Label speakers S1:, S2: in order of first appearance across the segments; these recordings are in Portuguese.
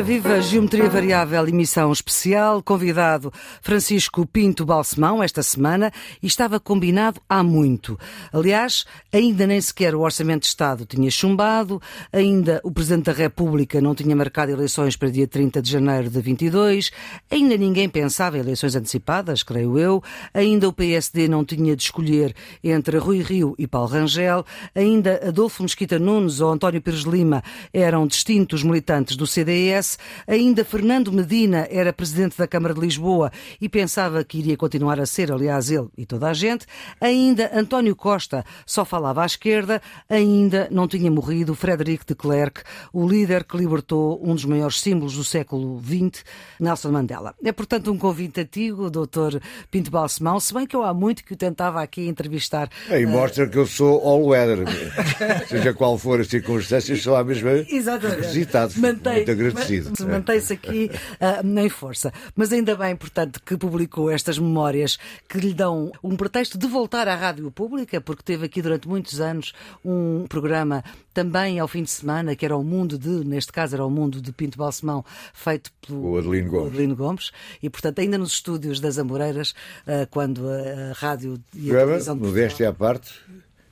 S1: Ora, viva Geometria Variável, emissão especial, convidado Francisco Pinto Balsemão esta semana e estava combinado há muito. Aliás, ainda nem sequer o Orçamento de Estado tinha chumbado, ainda o Presidente da República não tinha marcado eleições para dia 30 de janeiro de 22, ainda ninguém pensava em eleições antecipadas, creio eu, ainda o PSD não tinha de escolher entre Rui Rio e Paulo Rangel, ainda Adolfo Mesquita Nunes ou António Pires Lima eram distintos militantes do CDS ainda Fernando Medina era presidente da Câmara de Lisboa e pensava que iria continuar a ser, aliás, ele e toda a gente. Ainda António Costa só falava à esquerda. Ainda não tinha morrido Frederic de Klerk, o líder que libertou um dos maiores símbolos do século XX, Nelson Mandela. É, portanto, um convite antigo, doutor Pinto Balsemão, se bem que eu há muito que o tentava aqui entrevistar.
S2: E mostra que eu sou all weather. Seja qual for a circunstância, sou a mesma
S1: Exatamente.
S2: visitado.
S1: Mantém,
S2: Muito agradecido.
S1: Se mantém-se aqui uh, em força. Mas ainda bem, portanto, que publicou estas memórias que lhe dão um pretexto de voltar à rádio pública, porque teve aqui durante muitos anos um programa também ao fim de semana, que era o mundo de, neste caso era o mundo de Pinto Balsemão, feito pelo
S2: O Adelino Gomes.
S1: Adelino Gomes. E, portanto, ainda nos estúdios das Amoreiras, uh, quando a, a rádio e a
S2: Programa,
S1: televisão
S2: modéstia à parte,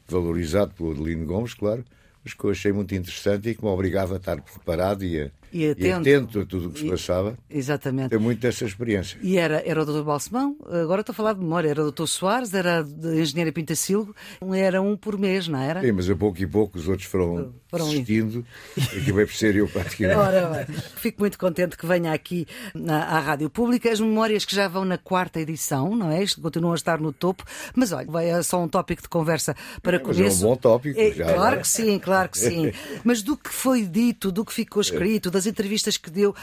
S2: valorizado pelo Adelino Gomes, claro, mas que eu achei muito interessante e que me obrigava a estar preparado e, a,
S1: E
S2: e
S1: atento.
S2: atento a tudo o que se
S1: E-
S2: passava.
S1: Exatamente.
S2: Tenho muito dessa experiência.
S1: E era, era o Dr. Balsemão, agora estou a falar de memória, era o Dr. Soares, era a engenheira Pintacilgo, era um por mês, não era?
S2: Sim, mas a pouco e pouco os outros foram,
S1: Foram indo.
S2: desistindo e acabei por ser eu praticamente.
S1: Ora bem, fico muito contente que venha aqui na, à Rádio Pública. As memórias que já vão na quarta edição, não é? Isto continuam a estar no topo. Mas olha, é só um tópico de conversa para
S2: Mas é um
S1: começo.
S2: bom tópico,
S1: É,
S2: já
S1: claro
S2: agora.
S1: que sim, claro que sim. Mas do que foi dito, do que ficou escrito, das entrevistas que deu,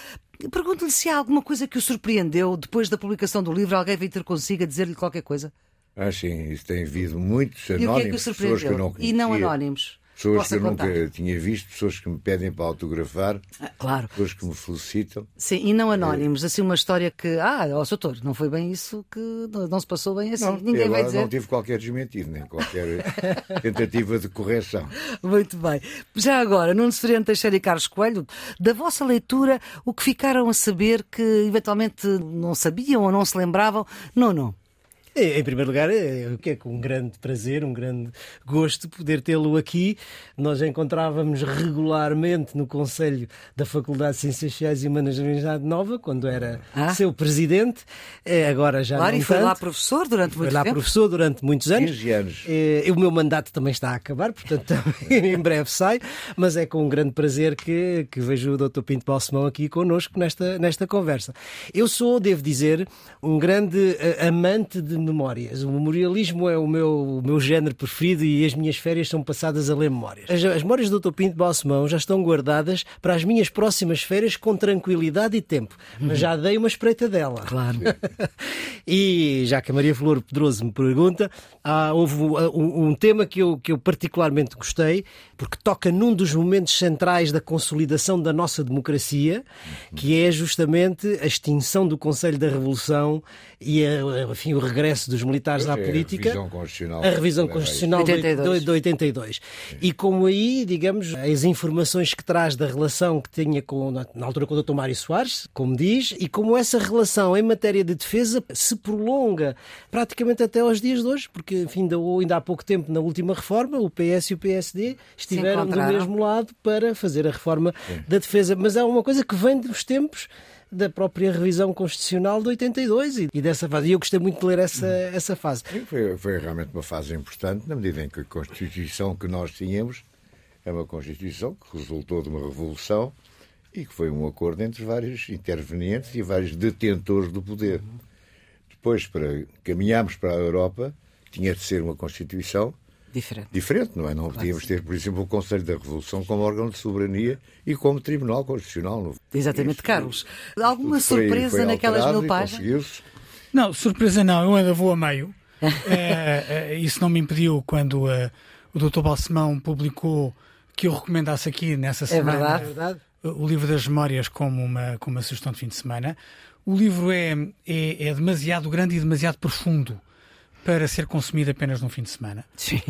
S1: pergunto-lhe se há alguma coisa que o surpreendeu depois da publicação do livro. Alguém veio ter consigo a dizer-lhe qualquer coisa?
S2: Ah, sim, isso tem havido muitos
S1: E o que é que o
S2: anónimos, pessoas que
S1: surpreendeu?
S2: não
S1: e não anónimos?
S2: Pessoas que eu
S1: contar.
S2: nunca tinha visto, pessoas que me pedem para autografar,
S1: Ah, Claro.
S2: pessoas que me felicitam.
S1: Sim, e não anónimos, assim uma história que, ah, ó doutor, não foi bem isso que não, se passou bem assim.
S2: Não,
S1: Ninguém vai
S2: agora
S1: dizer.
S2: não tive qualquer desmentido, nem qualquer tentativa de correção.
S1: Muito bem. Já agora, Nuno Sereno Teixeira e Carlos Coelho, da vossa leitura, o que ficaram a saber que eventualmente não sabiam ou não se lembravam? Não, não.
S3: Em primeiro lugar, é o que é com um grande prazer, um grande gosto poder tê-lo aqui. Nós encontrávamos regularmente no Conselho da Faculdade de Ciências Sociais e Humanas da Universidade Nova, quando era
S1: Ah.
S3: seu presidente. Eh, Agora já
S1: Claro,
S3: não
S1: e foi
S3: tanto.
S1: lá professor durante
S3: Foi
S1: muito
S3: lá
S1: tempo.
S3: professor durante muitos anos.
S2: 15 anos.
S3: Eh, O meu mandato também está a acabar, portanto em breve sai, mas é com um grande prazer que, que vejo o Dr. Pinto Balsemão aqui connosco nesta, nesta conversa. Eu sou, devo dizer, um grande eh, amante de memórias. O memorialismo é o meu, o meu género preferido e as minhas férias são passadas a ler memórias. As, as memórias do Dr. Pinto Balsemão já estão guardadas para as minhas próximas férias com tranquilidade e tempo, mas já dei uma espreita dela.
S1: Claro.
S3: E já que a Maria Flor Pedroso me pergunta, há, houve um, um tema que eu, que eu particularmente gostei, porque toca num dos momentos centrais da consolidação da nossa democracia, que é justamente a extinção do Conselho da Revolução e a- enfim, o regresso dos militares à
S2: É,
S3: política.
S2: A revisão constitucional.
S3: A revisão constitucional de
S1: 82.
S3: de 82. E como aí, digamos, as informações que traz da relação que tinha com, na na altura com o Dr. Mário Soares, como diz, e como essa relação em matéria de defesa se prolonga praticamente até aos dias de hoje, porque, enfim, ainda, ainda há pouco tempo, na última reforma, o PS e o PSD estiveram do mesmo lado para fazer a reforma da defesa. Mas é uma coisa que vem dos tempos da própria revisão constitucional de 82 e, e dessa fase. E eu gostei muito de ler essa, essa fase.
S2: Foi, foi realmente uma fase importante, na medida em que a Constituição que nós tínhamos é uma Constituição que resultou de uma revolução e que foi um acordo entre vários intervenientes e vários detentores do poder. Depois, para caminharmos para a Europa, tinha de ser uma Constituição
S1: Diferente.
S2: diferente, não é? Não podíamos ter, por exemplo, o Conselho da Revolução como órgão de soberania e como Tribunal Constitucional. Não-
S1: Exatamente,
S2: Isso-
S1: Carlos. Alguma surpresa
S2: foi
S1: naquelas mil páginas?
S4: Não, surpresa não, eu ainda vou a meio. Eh, isso não me impediu quando eh, o Dr. Balsemão publicou que eu recomendasse aqui nessa semana
S1: verdade.
S4: o livro das memórias como uma, como uma sugestão de fim de semana. O livro é, é, é demasiado grande e demasiado profundo para ser consumido apenas num fim de semana.
S1: Sim.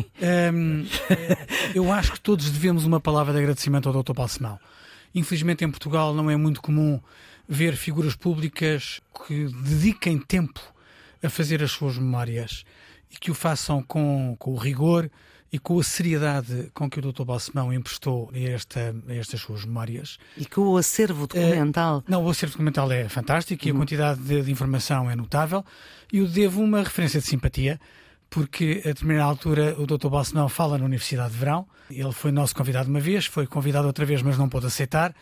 S4: Hum, eh, eu acho que todos devemos uma palavra de agradecimento ao Dr. Balsemão. Infelizmente, em Portugal não é muito comum ver figuras públicas que dediquem tempo a fazer as suas memórias e que o façam com, com o rigor e com a seriedade com que o Dr. Balsemão emprestou a, esta, a estas suas memórias.
S1: E que o acervo documental.
S4: não, o acervo documental é fantástico uhum. e a uhum. quantidade de, de, informação é notável. E eu devo uma referência de simpatia, porque a determinada altura o Dr. Balsemão fala na Universidade de Verão. Ele foi nosso convidado uma vez, foi convidado outra vez, mas não pôde aceitar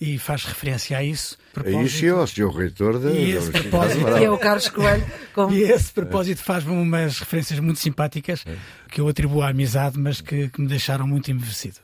S4: e faz referência a isso.
S2: Propósito... Isso é o senhor reitor da
S4: e esse propósito
S1: E é o Carlos Coelho.
S4: Como... E esse propósito faz-me umas referências muito simpáticas é. que eu atribuo à amizade, mas que, que me deixaram muito embevecido.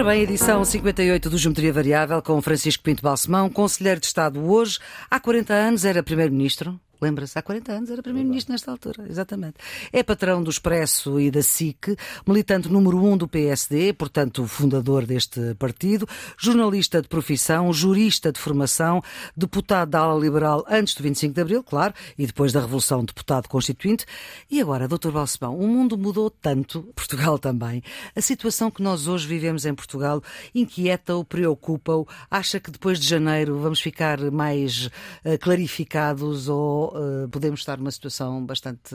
S1: Ora bem, edição 58 do Geometria Variável com Francisco Pinto Balsemão, Conselheiro de Estado hoje. Há 40 anos era Primeiro-Ministro. Lembra-se, há 40 anos era Primeiro-Ministro nesta altura, exatamente. É patrão do Expresso e da SIC, militante número um do PSD, portanto, fundador deste partido, jornalista de profissão, jurista de formação, deputado da ala liberal antes do 25 de Abril, claro, e depois da Revolução, deputado constituinte. E agora, Dr. Balsemão, o mundo mudou tanto, Portugal também. A situação que nós hoje vivemos em Portugal inquieta-o, preocupa-o, acha que depois de janeiro vamos ficar mais uh, clarificados ou uh, podemos estar numa situação bastante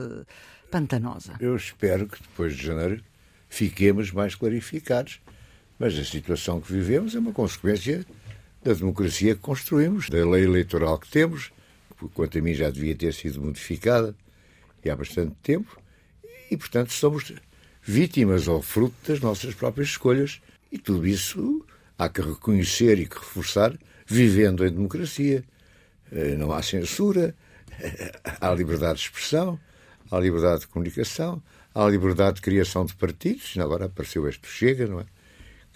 S1: pantanosa?
S2: Eu espero que depois de janeiro fiquemos mais clarificados. Mas a situação que vivemos é uma consequência da democracia que construímos, da lei eleitoral que temos, que, quanto a mim, já devia ter sido modificada e há bastante tempo, e, portanto, somos vítimas ou fruto das nossas próprias escolhas. E tudo isso há que reconhecer e que reforçar, vivendo em democracia. Eh, não há censura, há liberdade de expressão, há liberdade de comunicação, há liberdade de criação de partidos. Agora apareceu este Chega, não é?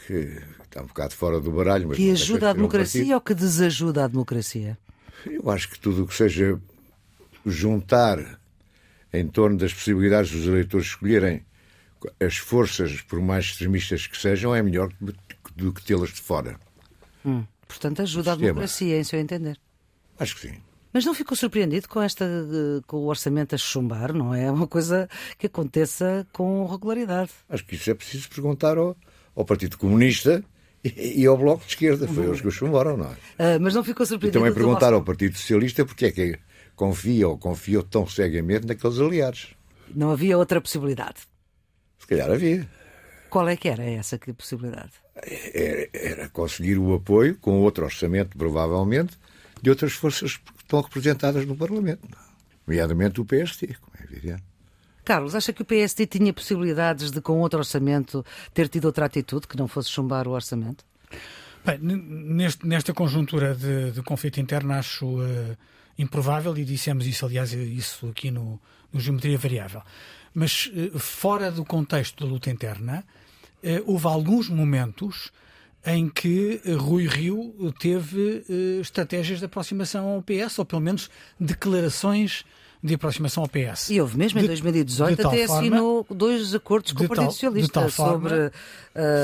S2: Que está um bocado fora do baralho. Mas
S1: que ajuda a democracia um ou que desajuda a democracia?
S2: Eu acho que tudo o que seja juntar em torno das possibilidades dos eleitores escolherem as forças, por mais extremistas que sejam, é melhor do que tê-las de fora.
S1: Hum, portanto, ajuda a democracia, em seu entender.
S2: Acho que sim.
S1: Mas não ficou surpreendido com, esta, com o orçamento a chumbar, não é? É uma coisa que aconteça com regularidade.
S2: Acho que isso é preciso perguntar ao, ao Partido Comunista e, e, ao Bloco de Esquerda. Foi eles que o chumbaram, não
S1: é? Uh, mas não ficou surpreendido.
S2: E também perguntar ao Partido Socialista porque é que confia ou confiou tão cegamente naqueles aliados.
S1: Não havia outra possibilidade?
S2: Se calhar havia.
S1: Qual é que era essa que possibilidade?
S2: Era, era conseguir o apoio, com outro orçamento, provavelmente, de outras forças estão representadas no Parlamento, nomeadamente o PSD, como é evidente.
S1: Carlos, acha que o PSD tinha possibilidades de, com outro orçamento, ter tido outra atitude que não fosse chumbar o orçamento?
S4: Bem, neste, nesta conjuntura de, de, conflito interno, acho uh, improvável, e dissemos isso, aliás, isso aqui no, no Geometria Variável. Mas uh, fora do contexto da luta interna, uh, houve alguns momentos em que Rui Rio teve uh, estratégias de aproximação ao PS, ou pelo menos declarações de aproximação ao PS.
S1: E houve mesmo em 2018 até forma, assinou dois acordos com o Partido tal, Socialista sobre, uh,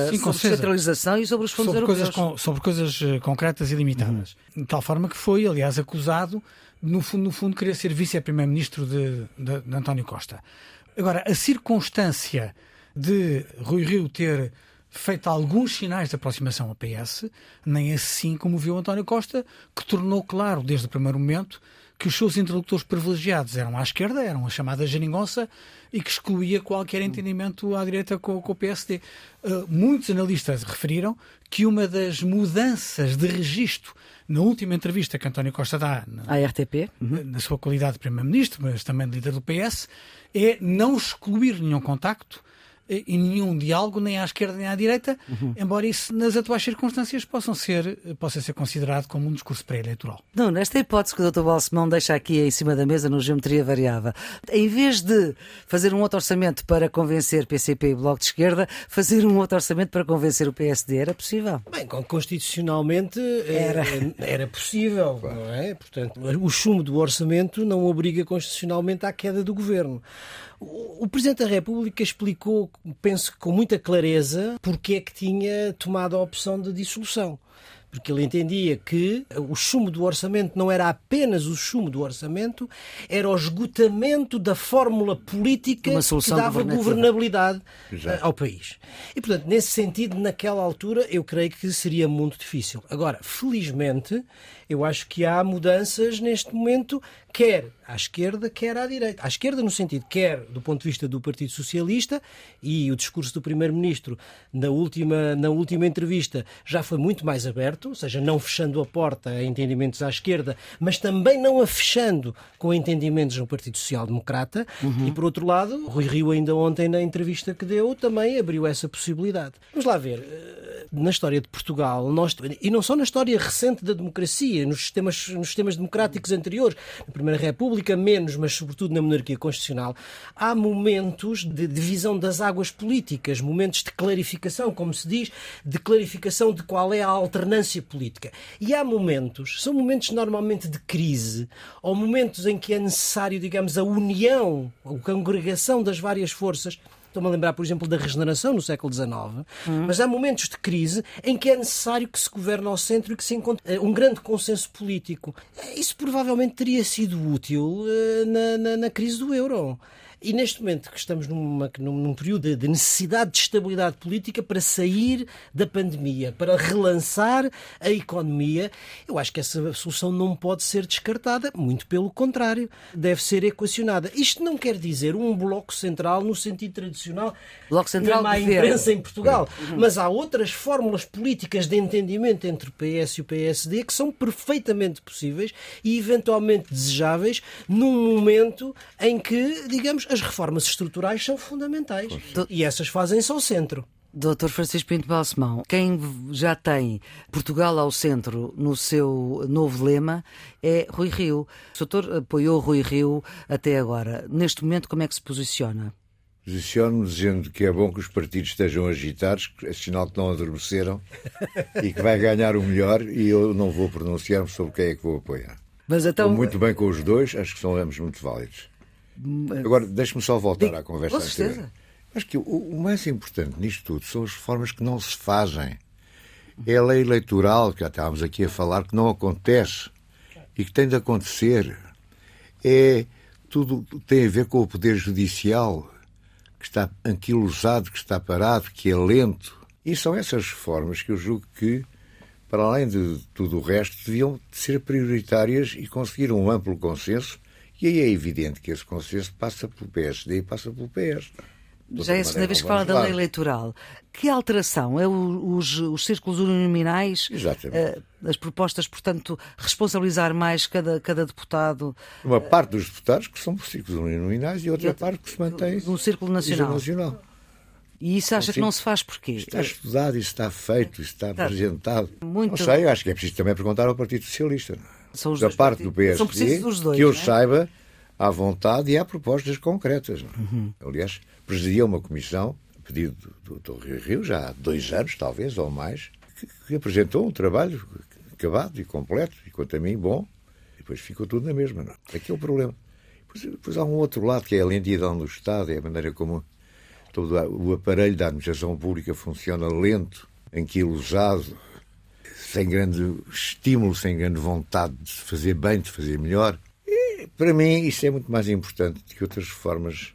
S1: sim, sobre descentralização e sobre os fundos
S4: sobre
S1: europeus.
S4: Coisas com, sobre coisas eh, concretas e limitadas. Uhum. De tal forma que foi, aliás, acusado, no fundo, no fundo querer ser vice-primeiro-ministro de, de, de António Costa. Agora, a circunstância de Rui Rio ter feito alguns sinais de aproximação ao PS, nem assim como viu António Costa, que tornou claro desde o primeiro momento que os seus interlocutores privilegiados eram à esquerda, eram a chamada geringonça, e que excluía qualquer entendimento à direita com, com o PSD. Uh, muitos analistas referiram que uma das mudanças de registro na última entrevista que António Costa dá na,
S1: à RTP,
S4: uhum. na sua qualidade de Primeiro-Ministro, mas também de líder do PS, é não excluir nenhum contacto e nenhum diálogo, nem à esquerda nem à direita, uhum. embora isso, nas atuais circunstâncias, possam ser, possa ser considerado como um discurso pré-eleitoral.
S1: Não, nesta hipótese que o Dr. Balsemão deixa aqui em cima da mesa no Geometria Variável, em vez de fazer um outro orçamento para convencer PCP e Bloco de Esquerda, fazer um outro orçamento para convencer o PSD, era possível?
S3: Bem, constitucionalmente eh, era, era possível, não é? Portanto, o chumbo do orçamento não obriga constitucionalmente à queda do governo. O Presidente da República explicou, penso que com muita clareza, porque é que tinha tomado a opção de dissolução. porque ele entendia que o chumbo do orçamento não era apenas o chumbo do orçamento, era o esgotamento da fórmula política que dava governabilidade Exato. ao país. E, portanto, nesse sentido, naquela altura, eu creio que seria muito difícil. Agora, felizmente, eu acho que há mudanças neste momento, quer à esquerda, quer à direita. À esquerda, no sentido, quer do ponto de vista do Partido Socialista, e o discurso do Primeiro-Ministro na última, na última entrevista já foi muito mais aberto, ou seja, não fechando a porta a entendimentos à esquerda, mas também não a fechando com entendimentos no Partido Social Democrata. Uhum. E, por outro lado, Rui Rio, ainda ontem, na entrevista que deu, também abriu essa possibilidade. Vamos lá ver. Eh, na história de Portugal, nós, e não só na história recente da democracia, nos sistemas, nos sistemas democráticos anteriores, na Primeira República, menos, mas sobretudo na monarquia constitucional, há momentos de divisão das águas políticas, momentos de clarificação, como se diz, de clarificação de qual é a alternância política. E há momentos, são momentos normalmente de crise, ou momentos em que é necessário, digamos, a união, a congregação das várias forças Estou-me a lembrar, por exemplo, da regeneração no século XIX, hum. mas há momentos de crise em que é necessário que se governe ao centro e que se encontre eh, um grande consenso político. Isso provavelmente teria sido útil uh, na, na, na crise do euro. E neste momento que estamos numa, num, período de necessidade de estabilidade política para sair da pandemia, para relançar a economia, eu acho que essa solução não pode ser descartada, muito pelo contrário, deve ser equacionada. Isto não quer dizer um bloco central no sentido tradicional,
S1: bloco central
S3: na imprensa em Portugal, uhum. mas há outras fórmulas políticas de entendimento entre o PS e o PSD que são perfeitamente possíveis e eventualmente desejáveis num momento em que, digamos, as reformas estruturais são fundamentais. E essas fazem-se ao centro.
S1: Doutor Francisco Pinto Balsemão, quem já tem Portugal ao centro no seu novo lema é Rui Rio. O doutor apoiou Rui Rio até agora. Neste momento, como é que se posiciona?
S2: Posiciono-me dizendo que é bom que os partidos estejam agitados, é sinal que não adormeceram e que vai ganhar o melhor e eu não vou pronunciar-me sobre quem é que vou apoiar. Mas então... Estou muito bem com os dois, acho que são ambos muito válidos. Agora, deixe-me só voltar à conversa
S1: com certeza.
S2: Acho que o, o, mais importante nisto tudo são as reformas que não se fazem. É a lei eleitoral, que já estávamos aqui a falar, que não acontece e que tem de acontecer. É tudo tem a ver com o poder judicial, que está anquilosado, que está parado, que é lento. E são essas reformas que eu julgo que, para além de tudo o resto, deviam ser prioritárias e conseguir um amplo consenso e aí é evidente que esse consenso passa pelo PSD e passa pelo PS.
S1: Já é a segunda vez que fala da lei eleitoral. Que alteração? É os, os círculos uninominais?
S2: Exatamente.
S1: Uh, as propostas, portanto, responsabilizar mais cada, cada deputado?
S2: Uma parte dos deputados que são por círculos uninominais e outra, e outra parte que se mantém
S1: no Círculo Nacional.
S2: nacional.
S1: E isso acha que não se faz porquê?
S2: Está estudado, isso está feito, isso está, está apresentado. Muito... Não sei, acho que é preciso também perguntar ao Partido Socialista. São os da parte partidos. do PSD, dois, que eu é? saiba, há vontade e há propostas concretas. Uhum. Aliás, presidia uma comissão, a pedido do, do, Rio Rio, já há dois anos, talvez, ou mais, que, que apresentou um trabalho acabado e completo, e quanto a mim, bom, e depois ficou tudo na mesma. Não? Aqui é o problema. Depois, depois há um outro lado, que é a lentidão do Estado, é a maneira como todo o aparelho da administração pública funciona lento, anquilosado, sem grande estímulo, sem grande vontade de fazer bem, de fazer melhor. E, para mim, isso é muito mais importante que outras reformas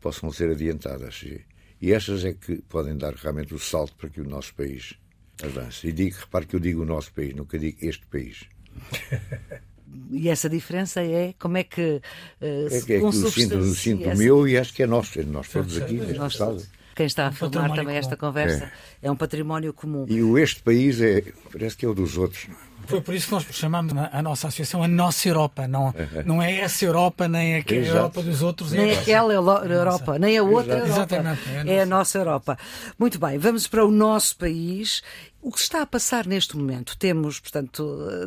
S2: possam ser adiantadas. E, e estas é que podem dar realmente o salto para que o nosso país avance. E digo, repare que eu digo o nosso país, nunca digo este país.
S1: E essa diferença é como é que.
S2: Uh, é que, é que eu sinto, sinto essa... meu e acho que é nosso, é nós todos aqui neste estado
S1: quem está a um filmar também comum. esta conversa. É. é. um património comum.
S2: E o este país é, parece que é o dos outros.
S4: Foi por isso que nós chamamos a nossa associação a nossa Europa. Não, não é essa Europa, nem a Europa dos outros.
S1: Nem é aquela Europa, nem a outra Europa. Exatamente. É a, é a nossa Europa. Muito bem, vamos para o nosso país o que está a passar neste momento? Temos, portanto,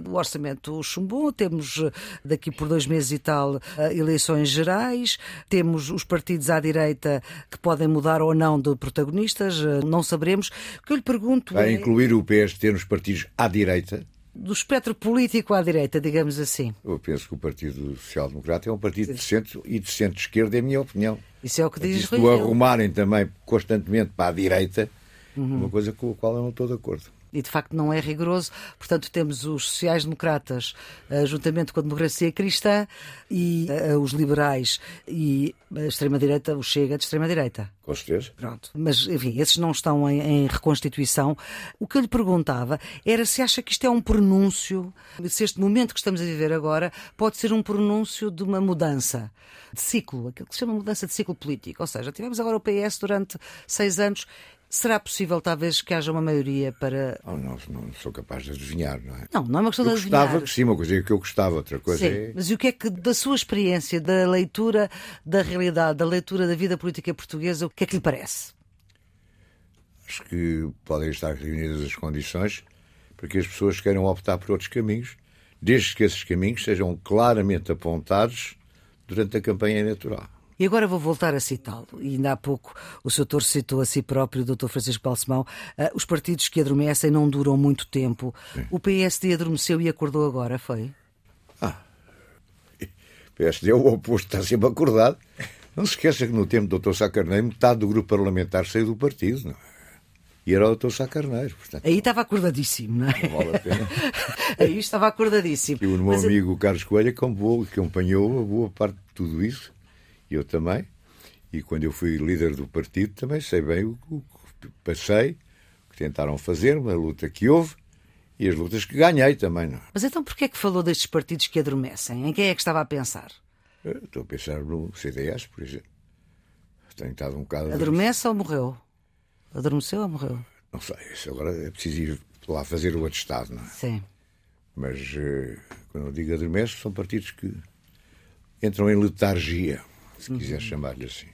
S1: o orçamento chumbou, temos daqui por dois meses e tal eleições gerais, temos os partidos à direita que podem mudar ou não de protagonistas, não saberemos. O que eu lhe pergunto
S2: Vai é... incluir o PST nos partidos à direita?
S1: do espectro político à direita, digamos assim?
S2: Eu penso que o Partido Social Democrata é um partido de centro e de centro-esquerda, é a minha opinião.
S1: Isso é o que diz
S2: Rui. arrumarem também constantemente para a direita, uhum. uma coisa com a qual eu não estou de acordo.
S1: e de facto não é rigoroso. Portanto, temos os sociais-democratas, uh, juntamente com a democracia cristã, e uh, os liberais e a extrema-direita, o Chega de extrema-direita.
S2: Com certeza.
S1: Pronto. Mas, enfim, esses não estão em, em, reconstituição. O que eu lhe perguntava era se acha que isto é um pronúncio, se este momento que estamos a viver agora pode ser um pronúncio de uma mudança de ciclo, aquilo que se chama mudança de ciclo político. Ou seja, tivemos agora o PS durante seis anos Será possível, talvez, que haja uma maioria para.
S2: Oh, não, não sou capaz de adivinhar, não é?
S1: Não, não é uma questão
S2: eu
S1: de adivinhar.
S2: Gostava que sim, uma coisa que eu gostava, outra coisa
S1: sim,
S2: é.
S1: Mas e o que é que, da sua experiência, da leitura da realidade, da leitura da vida política portuguesa, o que é que lhe parece?
S2: Acho que podem estar reunidas as condições para que as pessoas queiram optar por outros caminhos, desde que esses caminhos sejam claramente apontados durante a campanha eleitoral.
S1: E agora vou voltar a citá-lo. E ainda há pouco o Sr. Torres citou a si próprio, o Dr. Francisco Balsemão, uh, os partidos que adormecem não duram muito tempo. Sim. O PSD adormeceu e acordou agora, foi?
S2: Ah, o PSD é o oposto, está sempre acordado. Não se esqueça que no tempo do Dr. Sá Carneiro, metade do grupo parlamentar saiu do partido, não é? E era o Dr. Sá Carneiro. Portanto,
S1: Aí estava acordadíssimo, não é?
S2: Não vale a pena.
S1: Aí estava acordadíssimo.
S2: E o meu Mas... amigo Carlos Coelho acompanhou a boa parte de tudo isso eu também. E quando eu fui líder do partido, também sei bem o que passei, o que tentaram fazer, a luta que houve e as lutas que ganhei também. Não. É?
S1: Mas então porquê é que falou destes partidos que adormecem? Em quem é que estava a pensar?
S2: Eu estou a pensar no CDS, por exemplo. Tenho estado um bocado.
S1: Adormece ou morreu? Adormeceu ou morreu?
S2: Não sei, isso agora é preciso ir lá fazer o atestado, não é?
S1: Sim.
S2: Mas eh, quando eu digo adormece, são partidos que entram em letargia se quiser uhum. chamar-lhe assim.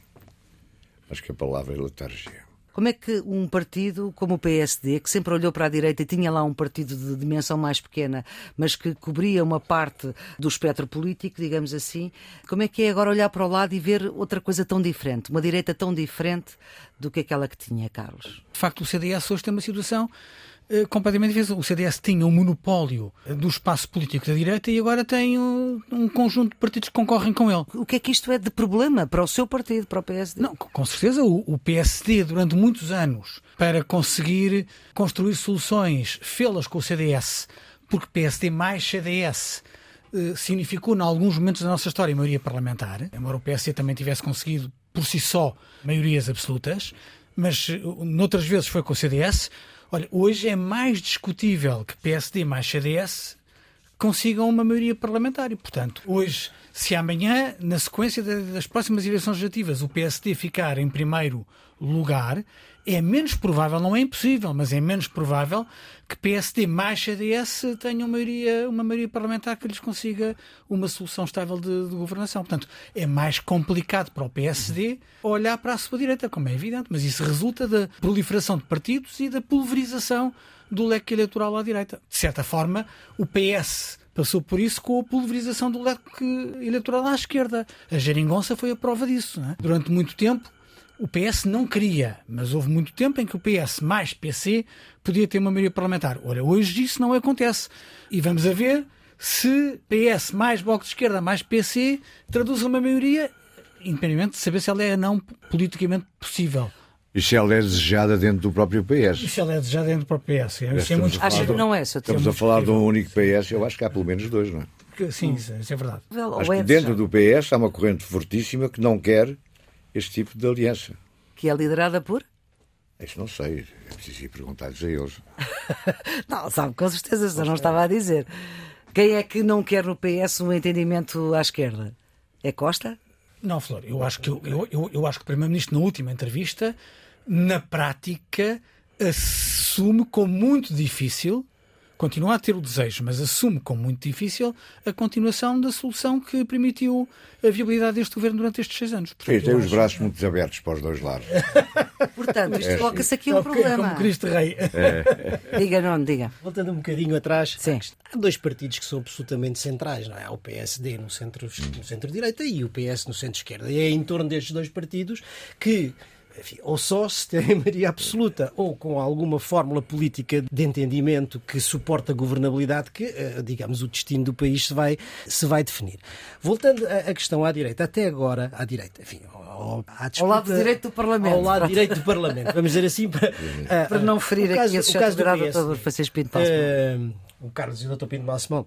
S2: Acho que a palavra é letargia.
S1: Como é que um partido como o PSD, que sempre olhou para a direita e tinha lá um partido de dimensão mais pequena, mas que cobria uma parte do espectro político, digamos assim, como é que é agora olhar para o lado e ver outra coisa tão diferente, uma direita tão diferente do que aquela que tinha, Carlos?
S4: De facto, o CDS hoje tem uma situação completamente diferente. O CDS tinha um monopólio do espaço político da direita e agora tem um, um, conjunto de partidos que concorrem com ele.
S1: O que é que isto é de problema para o seu partido, para o PSD?
S4: Não, com certeza o, o PSD, durante muitos anos, para conseguir construir soluções, fê-las com o CDS, porque PSD mais CDS eh, significou, em alguns momentos da nossa história, maioria parlamentar, embora o PSD também tivesse conseguido, por si só, maiorias absolutas, mas eh, noutras vezes foi com o CDS. Olha, hoje é mais discutível que PSD mais CDS consigam uma maioria parlamentar. E, portanto, hoje, se amanhã, na sequência das próximas eleições legislativas, o PSD ficar em primeiro lugar, é menos provável, não é impossível, mas é menos provável que PSD mais CDS tenham maioria, uma maioria parlamentar que lhes consiga uma solução estável de, de, governação. Portanto, é mais complicado para o PSD olhar para a sua direita, como é evidente, mas isso resulta da proliferação de partidos e da pulverização do leque eleitoral à direita. De certa forma, o PS passou por isso com a pulverização do leque eleitoral à esquerda. A geringonça foi a prova disso. É? Durante muito tempo, o PS não queria, mas houve muito tempo em que o PS mais PC podia ter uma maioria parlamentar. Ora, hoje isso não acontece. E vamos a ver se PS mais Bloco de Esquerda mais PC traduz uma maioria, independentemente de saber se ela é não politicamente possível.
S2: E se ela é desejada dentro do próprio PS?
S4: E se ela é desejada dentro do próprio PS?
S1: É, é muito... Acho que não é,
S2: Estamos a falar de um único PS, eu acho que há pelo menos dois, não é?
S4: Sim, isso, isso é verdade.
S2: Acho que dentro do PS há uma corrente fortíssima que não quer este tipo de aliança.
S1: Que é liderada por?
S2: Isso não sei, é preciso ir perguntar-lhes a eles.
S1: não, sabe com certeza, se não estava a dizer. Quem é que não quer no PS um entendimento à esquerda? É Costa?
S4: Não, Flor, eu acho que, eu, eu, eu acho que o Primeiro-Ministro, na última entrevista, na prática, assume como muito difícil continua a ter o desejo, mas assume como muito difícil a continuação da solução que permitiu a viabilidade deste governo durante estes seis anos.
S2: Portanto, Sim, tem os braços muito abertos para os dois lados.
S1: Portanto, isto é. coloca-se aqui um okay, problema.
S4: Como Cristo Rei.
S1: É. Diga, não, diga.
S3: Voltando um bocadinho atrás,
S1: Sim.
S3: há dois partidos que são absolutamente centrais, não é? Há o PSD no centro-direita no centro e o PS no centro-esquerda. E é em torno destes dois partidos que enfim, ou só se tem maioria absoluta, ou com alguma fórmula política de entendimento que suporta a governabilidade, que, eh, digamos, o destino do país se vai, se vai definir. Voltando à questão à direita, até agora, à direita, enfim,
S1: ao, ao lado direito do Parlamento.
S3: Ao lado direito do Parlamento, vamos dizer assim, para,
S1: para não ferir
S3: o caso,
S1: aqui esse
S3: o caso do
S1: PS, Dr. Francisco Pinto
S3: uh, O Carlos e o Dr. Pinto Balsemão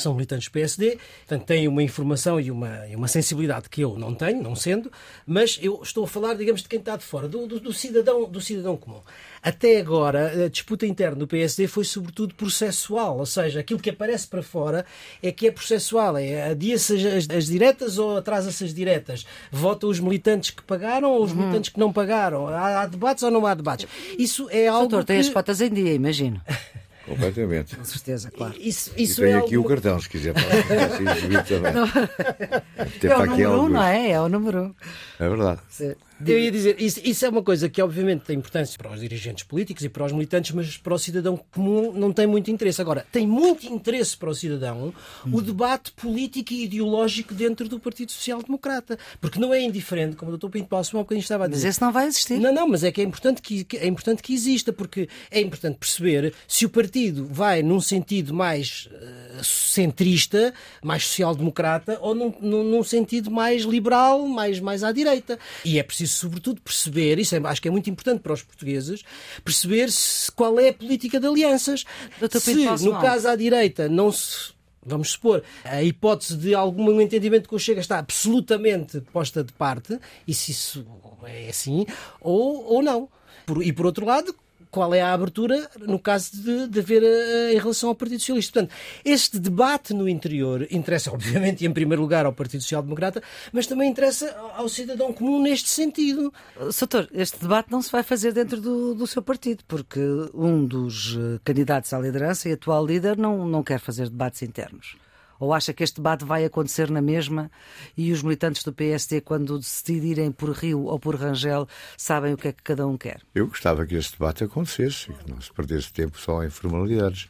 S3: são militantes do PSD, portanto têm uma informação e uma, e uma sensibilidade que eu não tenho, não sendo, mas eu estou a falar, digamos, de quem está de fora, do, do, do cidadão, do cidadão comum. Até agora, a disputa interna do PSD foi sobretudo processual, ou seja, aquilo que aparece para fora é que é processual, é adia-se as, as, diretas ou atrasa-se as diretas, votam os militantes que pagaram ou os uhum. militantes que não pagaram, há, há, debates ou não há debates. Isso é algo
S1: Doutor,
S3: que...
S1: tem as fotos em dia, imagino.
S2: Completamente.
S1: Com certeza, claro.
S3: Isso, isso
S2: e tem
S3: é
S2: aqui
S3: algo...
S2: o cartão, se quiser também.
S1: Não. É o número um, não é? É o número um.
S2: É verdade.
S3: Sim. Eu ia dizer, isso, isso, é uma coisa que obviamente tem importância para os dirigentes políticos e para os militantes, mas para o cidadão comum não tem muito interesse. Agora, tem muito interesse para o cidadão o debate político e ideológico dentro do Partido Social Democrata. Porque não é indiferente, como o Dr. Pinto Balso um bocadinho estava a dizer.
S1: Mas esse não vai existir.
S3: Não, não, mas é que é importante que, é importante que exista, porque é importante perceber se o partido vai num sentido mais uh, centrista, mais social-democrata, ou num, num, num sentido mais liberal, mais, mais à direita. E é preciso sobretudo, perceber, isso é, acho que é muito importante para os portugueses, perceber se, qual é a política de alianças. Se, no caso à direita, não se vamos supor, a hipótese de algum entendimento com o Chega está absolutamente posta de parte, e se isso é assim, ou, ou não. e por outro lado, qual é a abertura no caso de, de haver uh, em relação ao Partido Socialista. Portanto, este debate no interior interessa, obviamente, em primeiro lugar ao Partido Social Democrata, mas também interessa ao cidadão comum neste sentido.
S1: Soutor, este debate não se vai fazer dentro do, do seu partido, porque um dos eh, candidatos à liderança e atual líder não, não quer fazer debates internos. Ou acha que este debate vai acontecer na mesma e os militantes do PSD, quando decidirem por Rio ou por Rangel, sabem o que é que cada um quer?
S2: Eu gostava que este debate acontecesse e que não se perdesse tempo só em formalidades.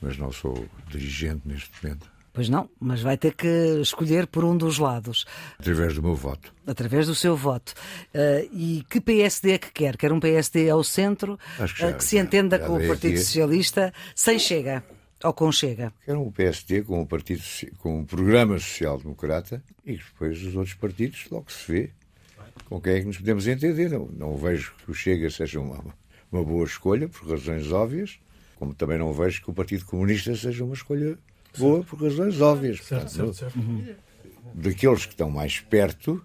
S2: Mas não sou dirigente neste momento.
S1: Pois não, mas vai ter que escolher por um dos lados.
S2: Através do meu voto.
S1: Através do seu voto. Uh, e que PSD é que quer? Quer um PSD ao centro,
S2: que, já,
S1: uh, que se entenda já, já com o Partido aqui. Socialista, sem chega? Ou com Chega?
S2: Era um PSD com um, partido, com um programa social-democrata e depois os outros partidos logo se vê com quem é que nos podemos entender. Não, não vejo que o Chega seja uma, uma boa escolha, por razões óbvias, como também não vejo que o Partido Comunista seja uma escolha boa, por razões óbvias.
S4: Certo, certo, certo.
S2: Daqueles que estão mais perto,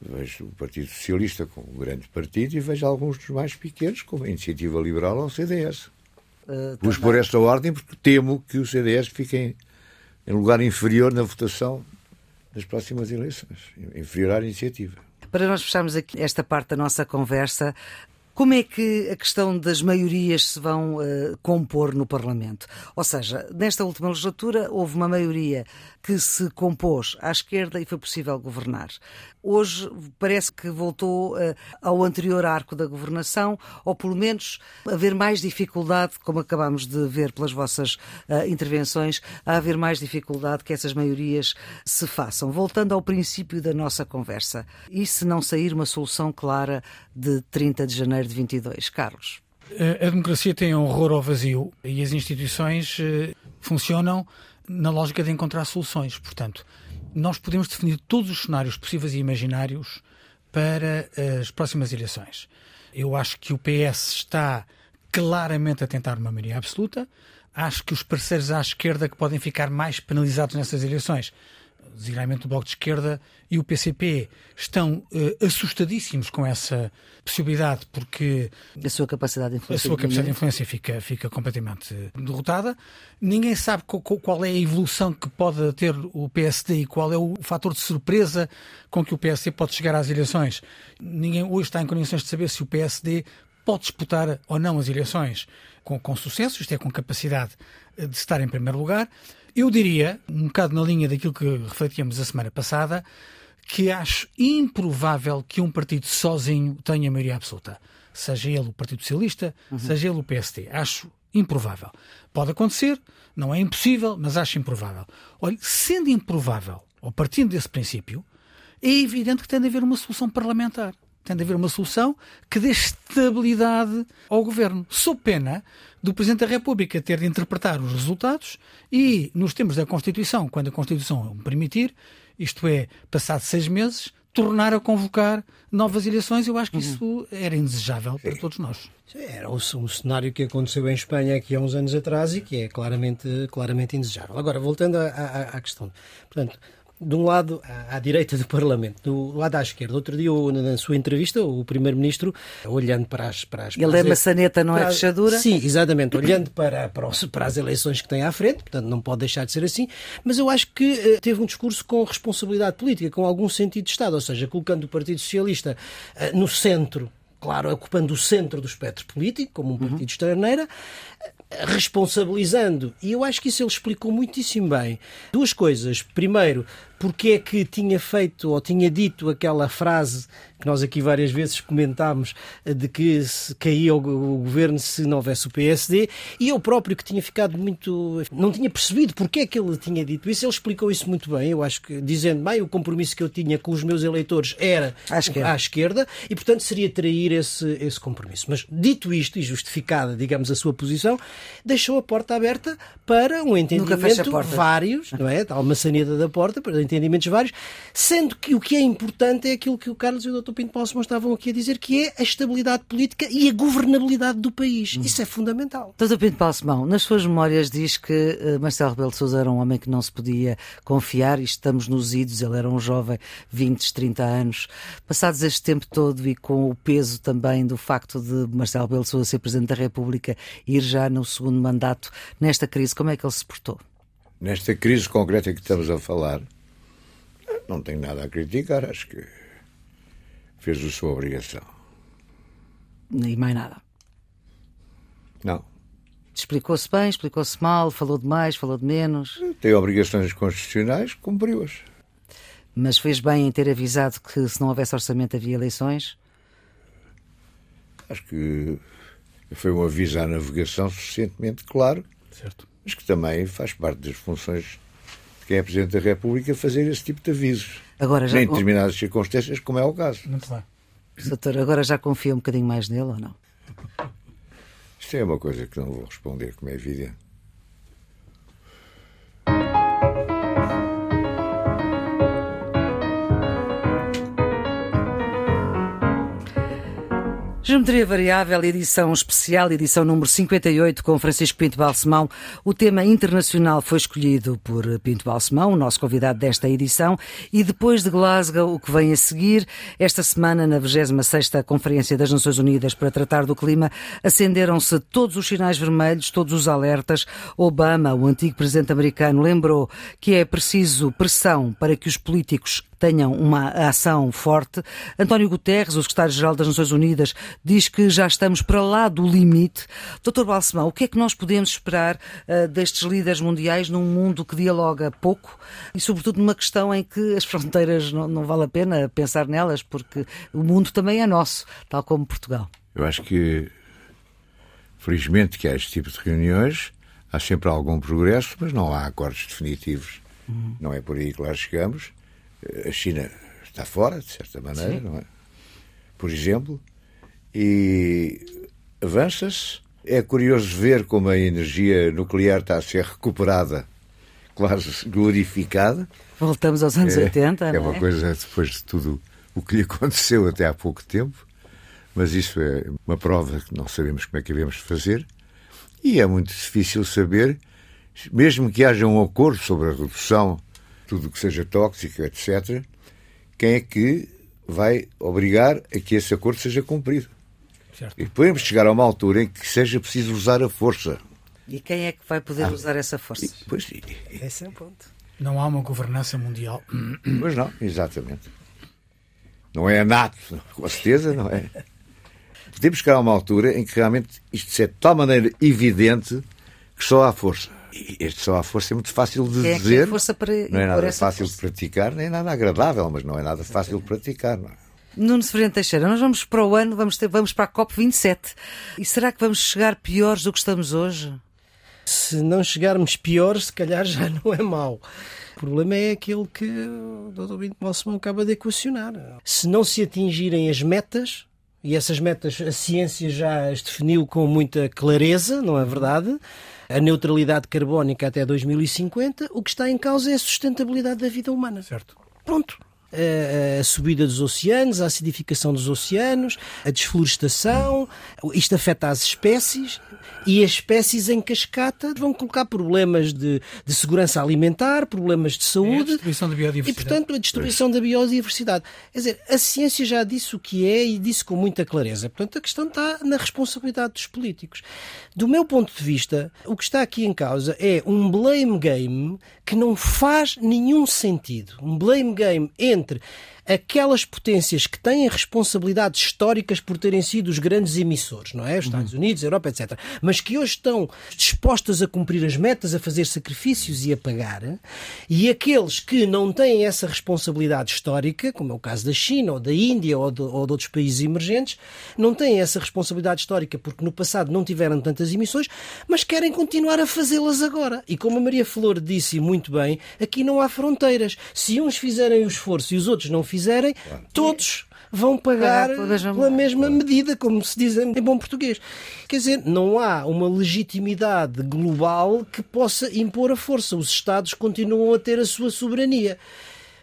S2: vejo o Partido Socialista como um grande partido e vejo alguns dos mais pequenos como a Iniciativa Liberal ou o CDS. Uh, Pus por esta ordem porque temo que o CDS fique em, em lugar inferior na votação das próximas eleições, inferior à iniciativa.
S1: Para nós fecharmos aqui esta parte da nossa conversa, como é que a questão das maiorias se vão uh, compor no Parlamento? Ou seja, nesta última legislatura houve uma maioria que se compôs à esquerda e foi possível governar. Hoje parece que voltou uh, ao anterior arco da governação, ou pelo menos haver mais dificuldade, como acabamos de ver pelas vossas uh, intervenções, a haver mais dificuldade que essas maiorias se façam. Voltando ao princípio da nossa conversa, e se não sair uma solução clara de 30 de janeiro de 22? Carlos.
S4: A democracia tem horror ao vazio e as instituições uh, funcionam na lógica de encontrar soluções. Portanto, nós podemos definir todos os cenários possíveis e imaginários para as próximas eleições. Eu acho que o PS está claramente a tentar uma maioria absoluta. Acho que os parceiros à esquerda que podem ficar mais penalizados nessas eleições designadamente o Bloco de Esquerda e o PCP, estão uh, assustadíssimos com essa possibilidade, porque
S1: a sua capacidade de influência,
S4: a sua capacidade de influência fica, fica completamente derrotada. Ninguém sabe qual, qual, é a evolução que pode ter o PSD e qual é o fator de surpresa com que o PSD pode chegar às eleições. Ninguém hoje está em condições de saber se o PSD pode disputar ou não as eleições com, com sucesso, isto é, com capacidade de estar em primeiro lugar. Eu diria, um bocado na linha daquilo que refletíamos a semana passada, que acho improvável que um partido sozinho tenha maioria absoluta. Seja ele o Partido Socialista, uhum. seja ele o PST. Acho improvável. Pode acontecer, não é impossível, mas acho improvável. Olha, sendo improvável, ou partindo desse princípio, é evidente que tem de haver uma solução parlamentar. Tem de haver uma solução que dê estabilidade ao governo, sob pena do Presidente da República ter de interpretar os resultados e, nos termos da Constituição, quando a Constituição o permitir, isto é, passado seis meses, tornar a convocar novas eleições. Eu acho que isso era indesejável para todos nós.
S3: Era um, um cenário que aconteceu em Espanha aqui há uns anos atrás e que é claramente, claramente indesejável. Agora, voltando à, à, à questão. Portanto, de um lado à, à, direita do Parlamento, do lado à esquerda. Outro dia, na sua entrevista, o Primeiro-Ministro, olhando para as. Para as
S1: Ele para é maçaneta, não é fechadura?
S3: Sim, exatamente. Olhando para, para, para, as eleições que tem à frente, portanto, não pode deixar de ser assim. Mas eu acho que uh, teve um discurso com responsabilidade política, com algum sentido de Estado, ou seja, colocando o Partido Socialista uh, no centro claro, ocupando o centro do espectro político, como um partido uhum. externeira, responsabilizando. E eu acho que isso ele explicou muitíssimo bem. Duas coisas. Primeiro, porque é que tinha feito ou tinha dito aquela frase que nós aqui várias vezes comentámos de que se caía o, governo se não houvesse o PSD e eu próprio que tinha ficado muito não tinha percebido porque é que ele tinha dito isso ele explicou isso muito bem eu acho que dizendo bem o compromisso que eu tinha com os meus eleitores era à esquerda, à esquerda e portanto seria trair esse, esse compromisso. Mas dito isto e justificada digamos a sua posição deixou a porta aberta para um entendimento vários não é? Tal maçaneta da porta para entendimentos vários, sendo que o que é importante é aquilo que o Carlos e o Dr. Pinto Balsemão estavam aqui a dizer, que é a estabilidade política e a governabilidade do país. Hum. Isso é fundamental.
S1: Dr. Pinto Balsemão, nas suas memórias diz que uh, Marcelo Rebelo de Sousa era um homem que não se podia confiar e estamos nos idos, ele era um jovem, 20, 30 anos. Passados este tempo todo e com o peso também do facto de Marcelo Rebelo de Sousa ser Presidente da República e ir já no segundo mandato nesta crise, como é que ele se portou?
S2: Nesta crise concreta que estamos a falar, não tenho nada a criticar, acho que fez a sua obrigação.
S1: E mais nada?
S2: Não.
S1: Explicou-se bem, explicou-se mal, falou de mais, falou de menos?
S2: Tem obrigações constitucionais, cumpriu-as.
S1: Mas fez bem em ter avisado que se não houvesse orçamento havia eleições?
S2: Acho que foi um aviso à navegação suficientemente claro,
S4: certo.
S2: mas que também faz parte das funções quem é Presidente da República fazer esse tipo de avisos. Agora já... Em determinadas circunstâncias, como é o caso.
S4: Muito bem.
S1: Doutor, agora já confia um bocadinho mais nele ou não?
S2: Isto é uma coisa que não vou responder, como é evidente.
S1: Geometria Variável, edição especial, edição número 58, com Francisco Pinto Balsemão. O tema internacional foi escolhido por Pinto Balsemão, o nosso convidado desta edição. E depois de Glasgow, o que vem a seguir, esta semana, na 26ª Conferência das Nações Unidas para tratar do clima, acenderam-se todos os sinais vermelhos, todos os alertas. Obama, o antigo presidente americano, lembrou que é preciso pressão para que os políticos tenham uma ação forte. António Guterres, o secretário-geral das Nações Unidas, diz que já estamos para lá do limite. Doutor Balsemão, o que é que nós podemos esperar uh, destes líderes mundiais num mundo que dialoga pouco e, sobretudo, numa questão em que as fronteiras não, não vale a pena pensar nelas, porque o mundo também é nosso, tal como Portugal?
S2: Eu acho que, felizmente, que há este tipo de reuniões, há sempre algum progresso, mas não há acordos definitivos. Uhum. Não é por aí que lá chegamos a China está fora, de certa maneira, Sim. não é? Por exemplo, e avança-se. É curioso ver como a energia nuclear está a ser recuperada, quase glorificada.
S1: Voltamos aos anos
S2: é,
S1: 80,
S2: é? É uma coisa, depois de tudo o que lhe aconteceu até há pouco tempo, mas isso é uma prova que não sabemos como é que devemos fazer. E é muito difícil saber, mesmo que haja um acordo sobre a redução tudo que seja tóxico, etc., quem é que vai obrigar a que esse acordo seja cumprido? Certo. E podemos chegar a uma altura em que seja preciso usar a força.
S1: E quem é que vai poder ah, usar essa força?
S2: E, pois, e,
S1: Esse é o ponto.
S4: Não há uma governança mundial.
S2: Pois não, exatamente. Não é a NATO, com certeza, não é? Podemos chegar a uma altura em que realmente isto é de tal maneira evidente que só há força. Este só à força é muito fácil de
S1: é
S2: dizer.
S1: Força para
S2: não é nada fácil força. de praticar, nem nada agradável, mas não é nada fácil de praticar. Não é?
S1: Nuno Severino Teixeira, nós vamos para o ano, vamos, ter, vamos para a COP27. E será que vamos chegar piores do que estamos hoje?
S3: Se não chegarmos pior, se calhar já não é mau. O problema é aquele que o Dr. Bento Balsemão acaba de equacionar. Se não se atingirem as metas, e essas metas a ciência já as definiu com muita clareza, não é verdade? A neutralidade carbónica até 2050, o que está em causa é a sustentabilidade da vida humana.
S4: Certo.
S3: Pronto a subida dos oceanos, a acidificação dos oceanos, a desflorestação. Isto afeta as espécies e as espécies em cascata vão colocar problemas de, de segurança alimentar, problemas de saúde. É a
S4: destruição da biodiversidade.
S3: E, portanto, a destruição da biodiversidade. Quer dizer, a ciência já disse o que é e disse com muita clareza. Portanto, a questão está na responsabilidade dos políticos. Do meu ponto de vista, o que está aqui em causa é um blame game que não faz nenhum sentido. Um blame game entre aquelas potências que têm responsabilidades históricas por terem sido os grandes emissores, não é? Os Estados Unidos, a Europa, etc. Mas que hoje estão dispostas a cumprir as metas, a fazer sacrifícios e a pagar, e aqueles que não têm essa responsabilidade histórica, como é o caso da China ou da Índia ou de, ou de outros países emergentes, não têm essa responsabilidade histórica porque no passado não tiveram tantas emissões, mas querem continuar a fazê-las agora. E como a Maria Flor disse muito bem, aqui não há fronteiras. Se uns fizerem o esforço e os outros não fizerem, claro. todos vão pagar pela mesma medida, como se diz em bom português. Quer dizer, não há uma legitimidade global que possa impor a força. Os Estados continuam a ter a sua soberania.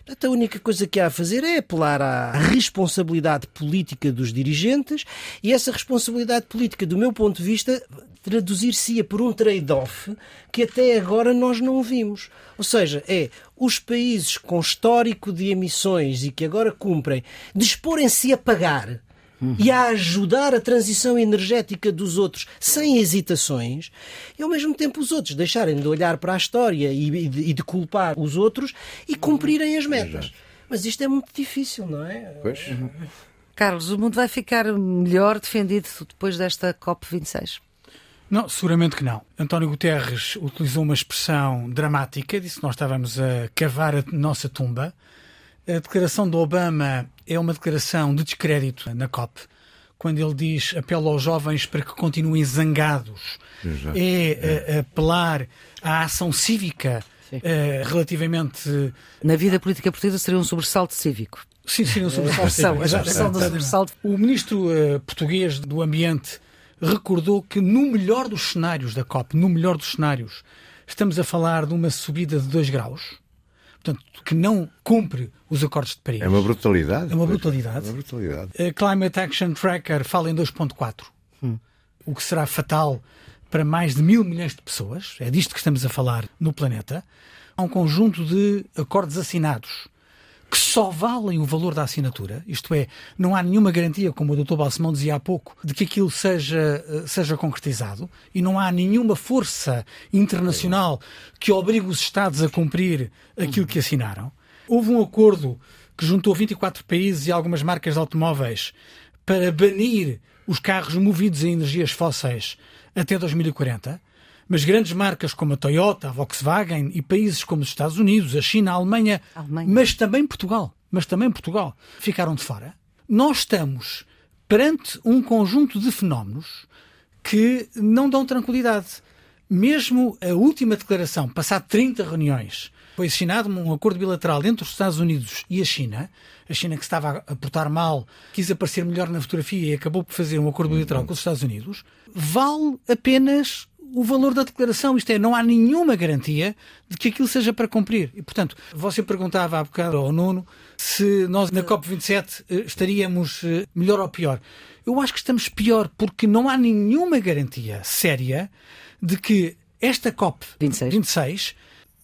S3: Portanto, a única coisa que há a fazer é apelar à responsabilidade política dos dirigentes e essa responsabilidade política, do meu ponto de vista, traduzir-se-ia por um trade-off que até agora nós não vimos. Ou seja, é os países com histórico de emissões e que agora cumprem disporem-se a pagar Uhum. e a ajudar a transição energética dos outros sem hesitações, e ao mesmo tempo os outros deixarem de olhar para a história e de, e de culpar os outros e cumprirem as metas. Mas isto é muito difícil, não é?
S2: Pois. Uhum.
S1: Carlos, o mundo vai ficar melhor defendido depois desta COP26?
S4: Não, seguramente que não. António Guterres utilizou uma expressão dramática, disse que nós estávamos a cavar a nossa tumba. A declaração do Obama é uma declaração de descrédito na COP, quando ele diz apelo aos jovens para que continuem zangados. Exato. É, é. apelar à ação cívica é, relativamente.
S1: Na vida política portuguesa seria um sobressalto cívico.
S4: Sim, sim, um sobressalto cívico.
S1: A sobressalto.
S4: O ministro uh, português do Ambiente recordou que no melhor dos cenários da COP, no melhor dos cenários, estamos a falar de uma subida de 2 graus portanto, que não cumpre os acordos de Paris.
S2: É uma brutalidade.
S4: É uma brutalidade.
S2: É uma brutalidade.
S4: A Climate Action Tracker fala em 2.4, hum. o que será fatal para mais de mil milhões de pessoas. É disto que estamos a falar no planeta. Há um conjunto de acordos assinados que só valem o valor da assinatura, isto é, não há nenhuma garantia, como o Dr. Balsemão dizia há pouco, de que aquilo seja, eh, seja concretizado e não há nenhuma força internacional que obrigue os Estados a cumprir aquilo que assinaram. Houve um acordo que juntou 24 países e algumas marcas de automóveis para banir os carros movidos a energias fósseis até 2040 mas grandes marcas como a Toyota, a Volkswagen e países como os Estados Unidos, a China, a Alemanha, a Alemanha. mas também Portugal, mas também Portugal, ficaram de fora. Nós estamos perante um conjunto de fenómenos que não dão tranquilidade. Mesmo a última declaração, passado 30 reuniões, foi assinado um acordo bilateral entre os Estados Unidos e a China. A China, que estava a portar mal, quis aparecer melhor na fotografia e acabou por fazer um acordo bilateral com os Estados Unidos. Vale apenas o valor da declaração. Isto é, não há nenhuma garantia de que aquilo seja para cumprir. E, portanto, você perguntava há bocado ao Nuno se nós na COP27 eh, estaríamos eh, melhor ou pior. Eu acho que estamos pior porque não há nenhuma garantia séria de que esta COP26 26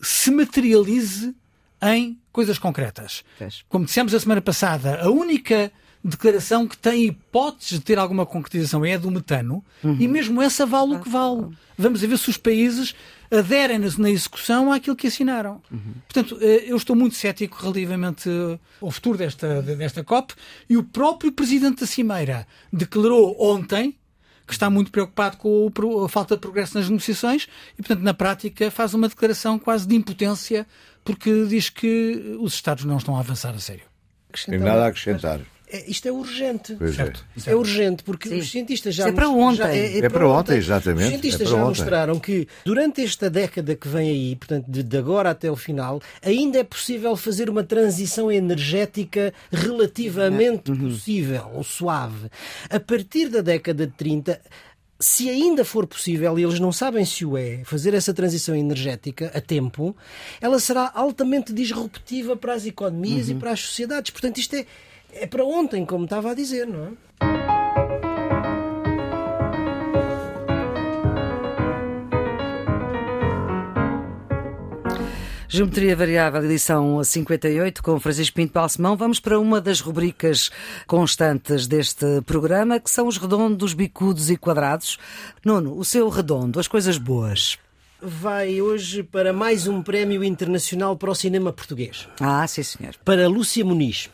S4: se materialize em coisas concretas. Como dissemos a semana passada, a única declaração que tem hipóteses de ter alguma concretização é a do metano, uhum. e mesmo essa vale o que vale. Vamos ver se os países aderem na execução àquilo que assinaram. Uhum. Portanto, eh, eu estou muito cético relativamente eh, ao futuro desta, desta COP, e o próprio presidente da Cimeira declarou ontem que está muito preocupado com a falta de progresso nas negociações e, portanto, na prática faz uma declaração quase de impotência porque diz que os Estados não estão a avançar a sério.
S2: Tem nada a acrescentar.
S3: É, isto é urgente.
S2: Pois é.
S4: Certo.
S3: É urgente, porque
S1: Sim.
S3: os cientistas já.
S1: Isso é para ontem.
S3: já-
S2: É para ontem, exatamente.
S3: Os cientistas
S2: É para
S3: já
S2: ontem.
S3: mostraram que durante esta década que vem aí, portanto, de, de agora até o final, ainda é possível fazer uma transição energética relativamente
S2: Uhum.
S3: possível ou suave. A partir da década de 30. Se ainda for possível, e eles não sabem se o é, fazer essa transição energética a tempo, ela será altamente disruptiva para as economias
S2: Uhum.
S3: e para as sociedades. Portanto, isto é, é para ontem, como estava a dizer, não é?
S1: Geometria Variável, edição 58, com Francisco Pinto Balsemão. Vamos para uma das rubricas constantes deste programa, que são os redondos, bicudos e quadrados. Nuno, o seu redondo, as coisas boas.
S3: vai hoje para mais um prémio internacional para o cinema português.
S1: Ah, sim, senhor.
S3: Para Lúcia Muniz.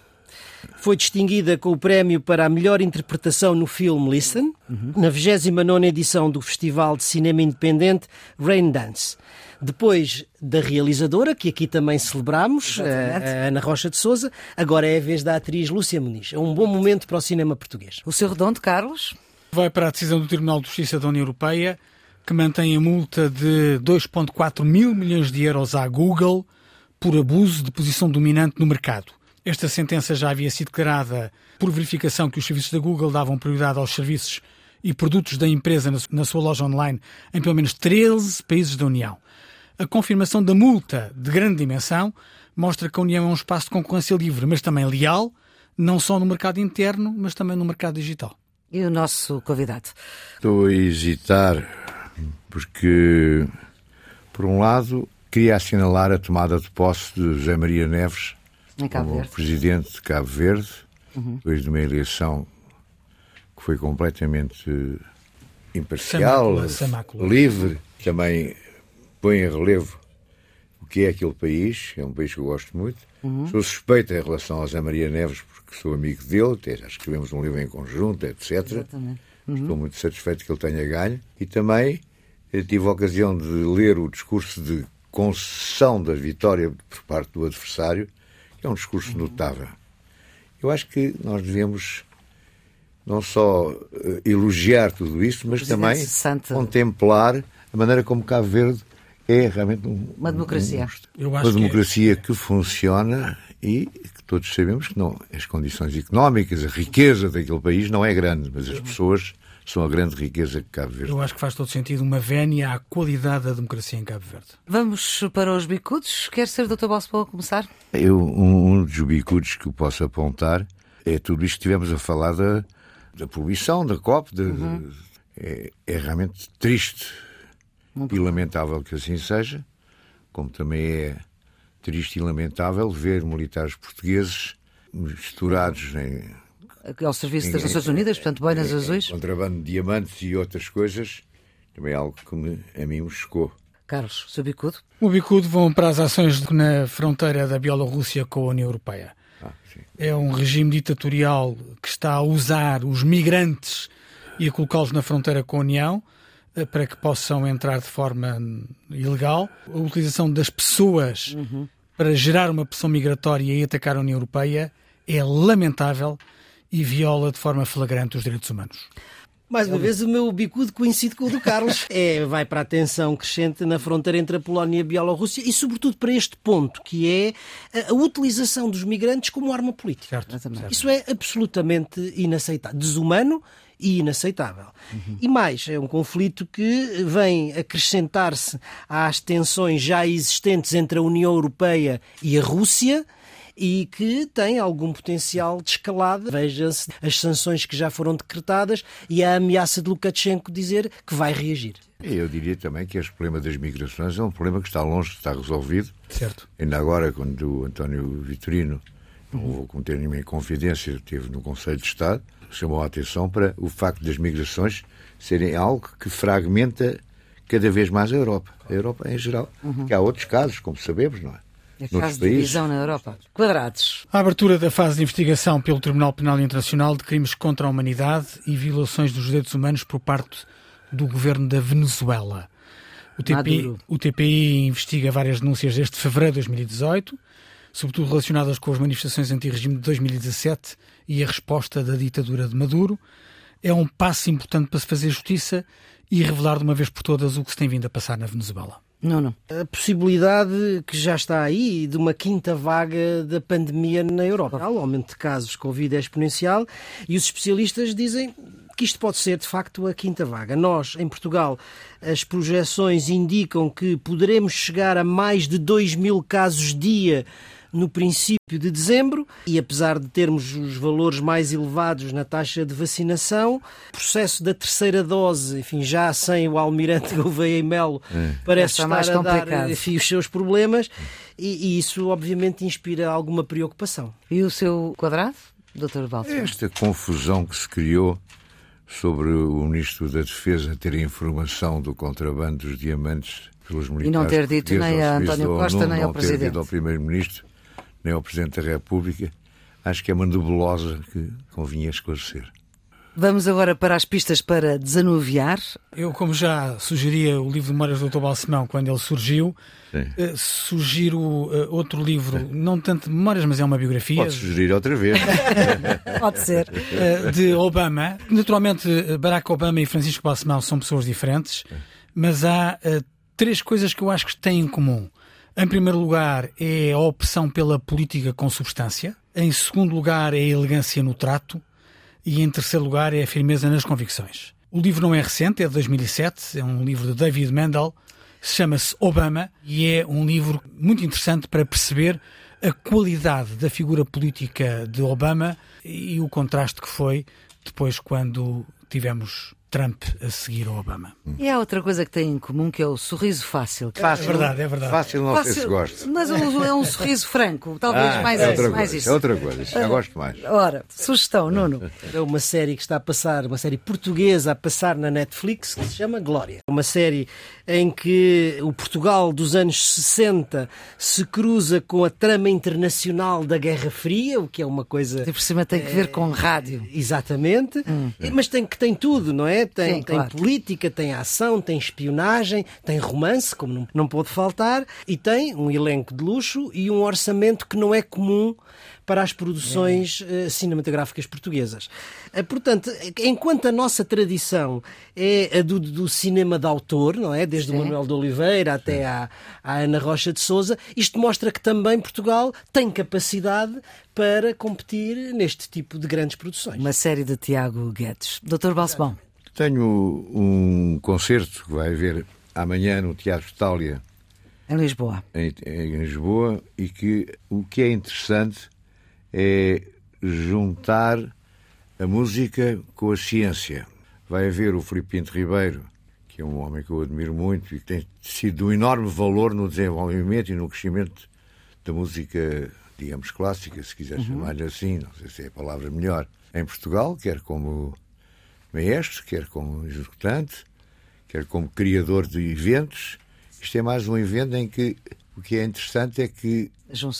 S3: Foi distinguida com o prémio para a melhor interpretação no filme Listen, na 29ª edição do Festival de Cinema Independente Rain Dance. Depois da realizadora, que aqui também celebramos, a, a Ana Rocha de Souza, agora é a vez da atriz Lúcia Muniz. É um bom momento para o cinema português.
S1: O seu redondo, Carlos?
S4: Vai para a decisão do Tribunal de Justiça da União Europeia, que mantém a multa de 2,4 mil milhões de euros à Google por abuso de posição dominante no mercado. Esta sentença já havia sido declarada por verificação que os serviços da Google davam prioridade aos serviços e produtos da empresa na- sua loja online em pelo menos 13 países da União. A confirmação da multa de grande dimensão mostra que a União é um espaço de concorrência livre, mas também leal, não só no mercado interno, mas também no mercado digital.
S1: E o nosso convidado?
S2: Estou a hesitar porque, por um lado, queria assinalar a tomada de posse de José Maria Neves
S1: Em Cabo
S2: como
S1: Verde.
S2: presidente de Cabo Verde, depois de uma eleição que foi completamente imparcial,
S4: Sem mácula,
S2: livre, também põe em relevo o que é aquele país, é um país que eu gosto muito. Sou suspeito em relação ao José Maria Neves, porque sou amigo dele, até já escrevemos um livro em conjunto, etc.
S1: Exatamente.
S2: Estou muito satisfeito que ele tenha ganho. E também eh, tive a ocasião de ler o discurso de concessão da vitória por parte do adversário, é um discurso notável. Eu acho que nós devemos não só eh, elogiar tudo isso, mas
S1: Presidente
S2: também contemplar a maneira como Cabo Verde é realmente um-
S1: Uma democracia.
S4: Eu
S2: uma
S4: acho que é-
S2: democracia que funciona e que todos sabemos que não, as condições económicas, a riqueza daquele país não é grande, mas as pessoas são a grande riqueza que Cabo Verde.
S4: Eu acho que faz todo sentido uma vénia à qualidade da democracia em Cabo Verde.
S1: Vamos para os bicudos. Quer ser Dr. Balsemão a começar?
S2: Eu, um, um dos bicudos que eu posso apontar é tudo isto que estivemos a falar da, da poluição, da COP. de- de- é, é realmente triste e lamentável que assim seja, como também é triste e lamentável ver militares portugueses misturados em
S1: Ao serviço das Nações Unidas, portanto, boinas azuis.
S2: contrabando de diamantes e outras coisas. Também é algo que me- a mim me chocou.
S1: Carlos, seu bicudo?
S4: O bicudo vão para as ações na fronteira da Bielorrússia com a União Europeia.
S2: Ah, sim.
S4: É um regime ditatorial que está a usar os migrantes e a colocá-los na fronteira com a União eh, para que possam entrar de forma ilegal. A utilização das pessoas para gerar uma pressão migratória e atacar a União Europeia é lamentável e viola de forma flagrante os direitos humanos.
S3: Mais uma vez, o meu bicudo coincide com o do Carlos. É, vai para a tensão crescente na fronteira entre a Polónia e a Bielorrússia e, sobretudo, para este ponto, que é a, utilização dos migrantes como arma política.
S4: Certo?
S1: Exatamente.
S3: Isso é absolutamente inaceitável. Desumano e inaceitável. E mais, é um conflito que vem acrescentar-se às tensões já existentes entre a União Europeia e a Rússia e que tem algum potencial de escalada. Veja-se as sanções que já foram decretadas e a ameaça de Lukashenko dizer que vai reagir.
S2: Eu diria também que este problema das migrações é um problema que está longe de estar resolvido.
S4: Certo.
S2: Ainda agora, quando o António Vitorino, não vou cometer nenhuma inconfidência, esteve no Conselho de Estado, chamou a atenção para o facto das migrações serem algo que fragmenta cada vez mais a Europa. A Europa em geral. Que há outros casos, como sabemos, não é? Noutros
S1: caso de divisão na Europa. Quadrados.
S4: A abertura da fase de investigação pelo Tribunal Penal Internacional de crimes contra a humanidade e violações dos direitos humanos por parte do governo da Venezuela. O TPI,
S1: Maduro.
S4: o TPI investiga várias denúncias desde fevereiro de 2018 sobretudo relacionadas com as manifestações anti-regime de 2017 e a resposta da ditadura de Maduro. É um passo importante para se fazer justiça e revelar de uma vez por todas o que se tem vindo a passar na Venezuela.
S1: Não, não.
S3: A possibilidade que já está aí de uma quinta vaga da pandemia na Europa. O aumento de casos Covid é exponencial e os especialistas dizem que isto pode ser de facto a quinta vaga. Nós, em Portugal, as projeções indicam que poderemos chegar a mais de 2 mil casos dia no princípio de dezembro e apesar de termos os valores mais elevados na taxa de vacinação, o processo da terceira dose, enfim, já sem o almirante Gouveia e Melo, é. parece estar a dar enfim, os seus problemas e, e isso obviamente inspira alguma preocupação.
S1: E o seu quadrado, Dr. Balso?
S2: Esta confusão que se criou sobre o Ministro da Defesa ter informação do contrabando dos diamantes pelos militares.
S1: E não ter dito nem a António Costa, nem ao Presidente. Não ter dito
S2: ao Primeiro-Ministro nem ao Presidente da República, acho que é uma nebulosa que convinha esclarecer.
S1: Vamos agora para as pistas para desanuviar.
S4: Eu, como já sugeria o livro de Memórias do Dr. Balsemão quando ele surgiu, uh, sugiro uh, outro livro, Sim. não tanto de memórias, mas é uma biografia.
S2: Pode sugerir outra vez.
S1: Pode ser.
S4: Uh, de Obama. Naturalmente, Barack Obama e Francisco Balsemão são pessoas diferentes, mas há três coisas que eu acho que têm em comum. Em primeiro lugar, é a opção pela política com substância. Em segundo lugar, é a elegância no trato. E em terceiro lugar, é a firmeza nas convicções. O livro não é recente, é de 2007, é um livro de David Mendel, chama-se Obama e é um livro muito interessante para perceber a qualidade da figura política de Obama e o contraste que foi depois quando tivemos Trump a seguir ao Obama.
S1: E há outra coisa que tem em comum que é o sorriso fácil.
S4: Fácil, é verdade, é verdade.
S2: Fácil não fácil, sei se gosta.
S1: Mas é um sorriso franco, talvez ah, mais,
S2: é outra
S1: mais
S2: coisa,
S1: isso.
S2: É outra coisa, já gosto mais.
S1: Ora, sugestão, Nuno.
S3: É uma série que está a passar, uma série portuguesa a passar na Netflix que se chama Glória. Uma série em que o Portugal dos anos 60 se cruza com a trama internacional da Guerra Fria, o que é uma coisa.
S1: De por cima tem que ver com rádio.
S3: Exatamente. Hum. Mas tem que tem tudo, não é? Tem, Sim, tem claro. política, tem ação, tem espionagem, tem romance, como não, não pode faltar, e tem um elenco de luxo e um orçamento que não é comum para as produções uh, cinematográficas portuguesas. Uh, portanto, enquanto a nossa tradição é a do, do cinema de autor, não é? Desde Sim. o Manuel de Oliveira até à, à Ana Rocha de Souza, isto mostra que também Portugal tem capacidade para competir neste tipo de grandes produções.
S1: Uma série de Tiago Guedes. Doutor Balsemão.
S2: Tenho um concerto que vai haver amanhã no Teatro Itália.
S1: Em Lisboa.
S2: Em, em, Lisboa, e que o que é interessante é juntar a música com a ciência. Vai haver o Filipe Pinto Ribeiro, que é um homem que eu admiro muito e que tem sido um enorme valor no desenvolvimento e no crescimento da música, digamos, clássica, se quiser uhum. chamar-lhe assim, não sei se é a palavra melhor, em Portugal, quer como maestro, quer como executante, quer como criador de eventos. Isto é mais um evento em que o que é interessante é que,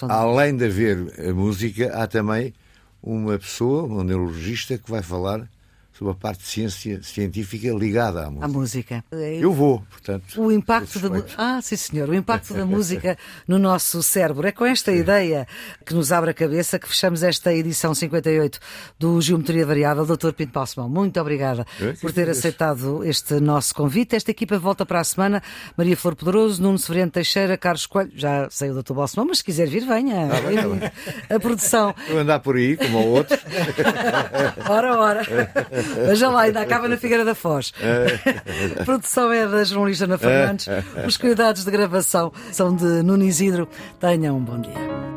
S2: além de haver a música, há também uma pessoa, um neurologista, que vai falar sobre a parte de ciência científica ligada à música.
S1: À música.
S2: Eu vou, portanto.
S1: O impacto da Ah, sim, senhor. O impacto da música no nosso cérebro. É com esta ideia que nos abre a cabeça que fechamos esta edição 58 do Geometria Variável. Doutor Pinto Balsemão, muito obrigada por ter aceitado este nosso convite. Esta equipa volta para a semana. Maria Flor Poderoso, Nuno Severino Teixeira, Carlos Coelho. Já sei o doutor Balsemão, mas se quiser vir, venha. Ah, bem, a produção.
S2: Vou andar por aí, como o outro.
S1: ora, ora. Veja lá, ainda acaba na Figueira da Foz. A produção é da jornalista Ana Fernandes. Os cuidados de gravação são de Nuno Isidro. Tenham um bom dia.